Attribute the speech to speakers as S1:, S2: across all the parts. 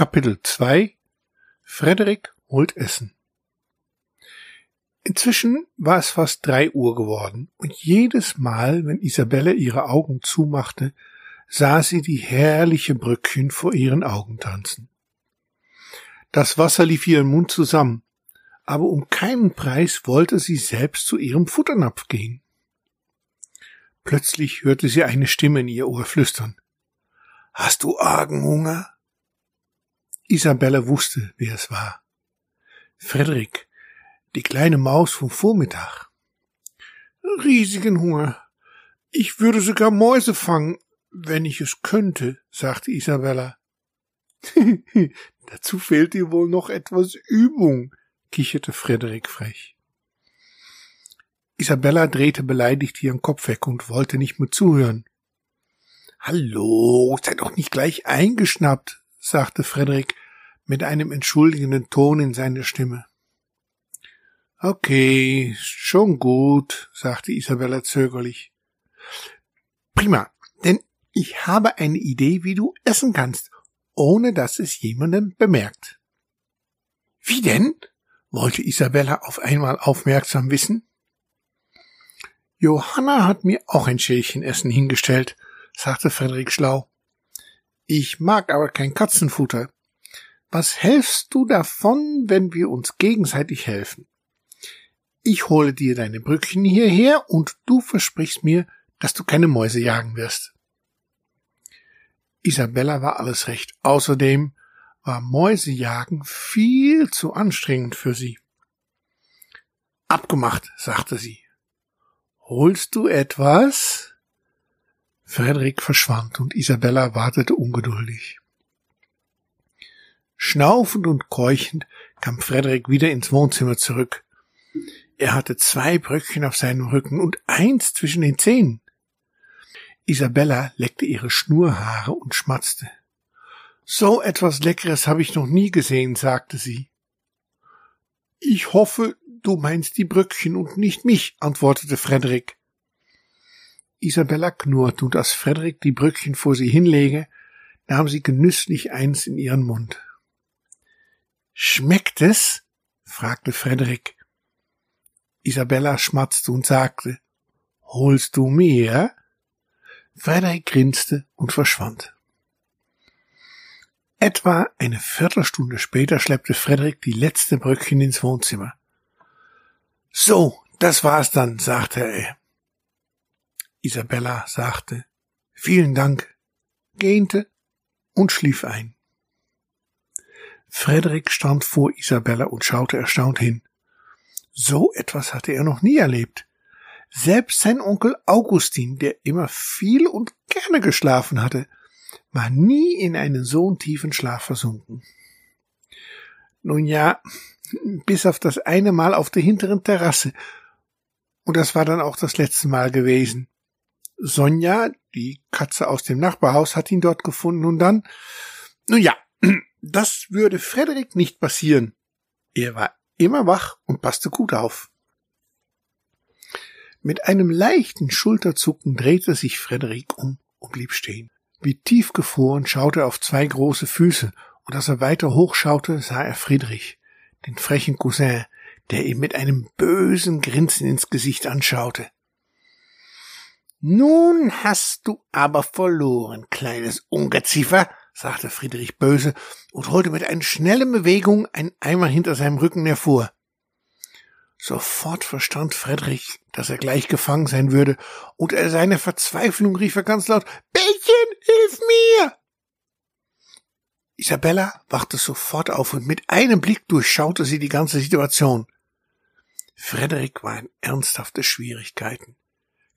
S1: Kapitel 2 Frederik holt Essen Inzwischen war es fast drei Uhr geworden, und jedes Mal, wenn Isabelle ihre Augen zumachte, sah sie die herrliche Brückchen vor ihren Augen tanzen. Das Wasser lief ihren Mund zusammen, aber um keinen Preis wollte sie selbst zu ihrem Futternapf gehen. Plötzlich hörte sie eine Stimme in ihr Ohr flüstern. Hast du argen Hunger? Isabella wusste, wer es war. Frederik, die kleine Maus vom Vormittag. Riesigen Hunger. Ich würde sogar Mäuse fangen, wenn ich es könnte, sagte Isabella. Dazu fehlt dir wohl noch etwas Übung, kicherte Frederik frech. Isabella drehte beleidigt ihren Kopf weg und wollte nicht mehr zuhören. Hallo, sei doch nicht gleich eingeschnappt, sagte Frederik mit einem entschuldigenden Ton in seiner Stimme. Okay, schon gut, sagte Isabella zögerlich. Prima, denn ich habe eine Idee, wie du essen kannst, ohne dass es jemandem bemerkt. Wie denn? wollte Isabella auf einmal aufmerksam wissen. Johanna hat mir auch ein Schälchen Essen hingestellt, sagte Frederik schlau. Ich mag aber kein Katzenfutter. Was hältst du davon, wenn wir uns gegenseitig helfen? Ich hole dir deine Brückchen hierher und du versprichst mir, dass du keine Mäuse jagen wirst. Isabella war alles recht. Außerdem war Mäusejagen viel zu anstrengend für sie. Abgemacht, sagte sie. Holst du etwas? Frederik verschwand und Isabella wartete ungeduldig. Schnaufend und keuchend kam Frederik wieder ins Wohnzimmer zurück. Er hatte zwei Bröckchen auf seinem Rücken und eins zwischen den Zähnen. Isabella leckte ihre Schnurhaare und schmatzte. So etwas Leckeres habe ich noch nie gesehen, sagte sie. Ich hoffe, du meinst die Bröckchen und nicht mich, antwortete Frederik. Isabella knurrte, und als Frederik die Bröckchen vor sie hinlege, nahm sie genüsslich eins in ihren Mund. Schmeckt es? fragte Frederik. Isabella schmatzte und sagte, Holst du mehr? Frederik grinste und verschwand. Etwa eine Viertelstunde später schleppte Frederik die letzte Bröckchen ins Wohnzimmer. So, das war's dann, sagte er. Isabella sagte Vielen Dank, gähnte und schlief ein. Frederik stand vor Isabella und schaute erstaunt hin. So etwas hatte er noch nie erlebt. Selbst sein Onkel Augustin, der immer viel und gerne geschlafen hatte, war nie in einen so tiefen Schlaf versunken. Nun ja, bis auf das eine Mal auf der hinteren Terrasse. Und das war dann auch das letzte Mal gewesen. Sonja, die Katze aus dem Nachbarhaus, hat ihn dort gefunden und dann, nun ja, das würde Frederik nicht passieren. Er war immer wach und passte gut auf. Mit einem leichten Schulterzucken drehte sich Frederik um und blieb stehen. Wie tiefgefroren schaute er auf zwei große Füße, und als er weiter hochschaute, sah er Friedrich, den frechen Cousin, der ihm mit einem bösen Grinsen ins Gesicht anschaute. Nun hast du aber verloren, kleines Ungeziefer, sagte Friedrich böse und holte mit einer schnellen Bewegung einen Eimer hinter seinem Rücken hervor. Sofort verstand Friedrich, dass er gleich gefangen sein würde, und er seine Verzweiflung rief er ganz laut Bällchen, hilf mir. Isabella wachte sofort auf und mit einem Blick durchschaute sie die ganze Situation. Frederik war in ernsthafte Schwierigkeiten.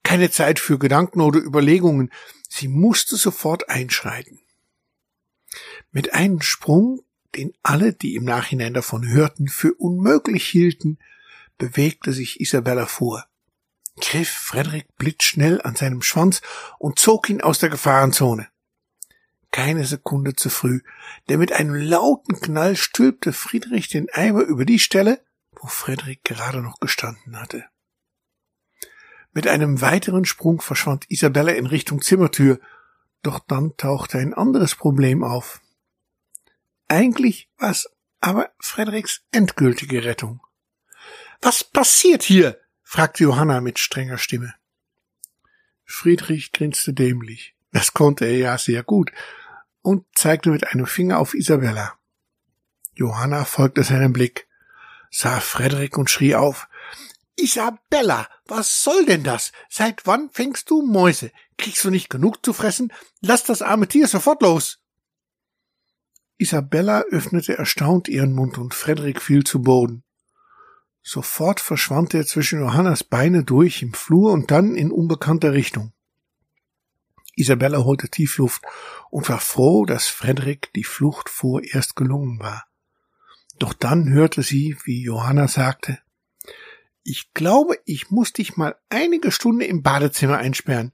S1: Keine Zeit für Gedanken oder Überlegungen. Sie musste sofort einschreiten. Mit einem Sprung, den alle, die im Nachhinein davon hörten, für unmöglich hielten, bewegte sich Isabella vor, griff Frederik blitzschnell an seinem Schwanz und zog ihn aus der Gefahrenzone. Keine Sekunde zu früh, denn mit einem lauten Knall stülpte Friedrich den Eimer über die Stelle, wo Frederik gerade noch gestanden hatte. Mit einem weiteren Sprung verschwand Isabella in Richtung Zimmertür, doch dann tauchte ein anderes Problem auf. Eigentlich war's aber Frederiks endgültige Rettung. Was passiert hier? fragte Johanna mit strenger Stimme. Friedrich grinste dämlich. Das konnte er ja sehr gut und zeigte mit einem Finger auf Isabella. Johanna folgte seinem Blick, sah Frederik und schrie auf. Isabella, was soll denn das? Seit wann fängst du Mäuse? Kriegst du nicht genug zu fressen? Lass das arme Tier sofort los. Isabella öffnete erstaunt ihren Mund und Frederik fiel zu Boden. Sofort verschwand er zwischen Johannas Beine durch im Flur und dann in unbekannter Richtung. Isabella holte tief Luft und war froh, dass Frederik die Flucht vorerst gelungen war. Doch dann hörte sie, wie Johanna sagte, ich glaube, ich muss dich mal einige Stunden im Badezimmer einsperren.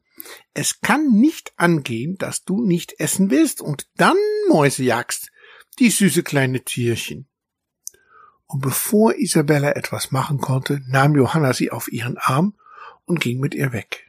S1: Es kann nicht angehen, dass du nicht essen willst und dann Mäuse jagst. Die süße kleine Tierchen. Und bevor Isabella etwas machen konnte, nahm Johanna sie auf ihren Arm und ging mit ihr weg.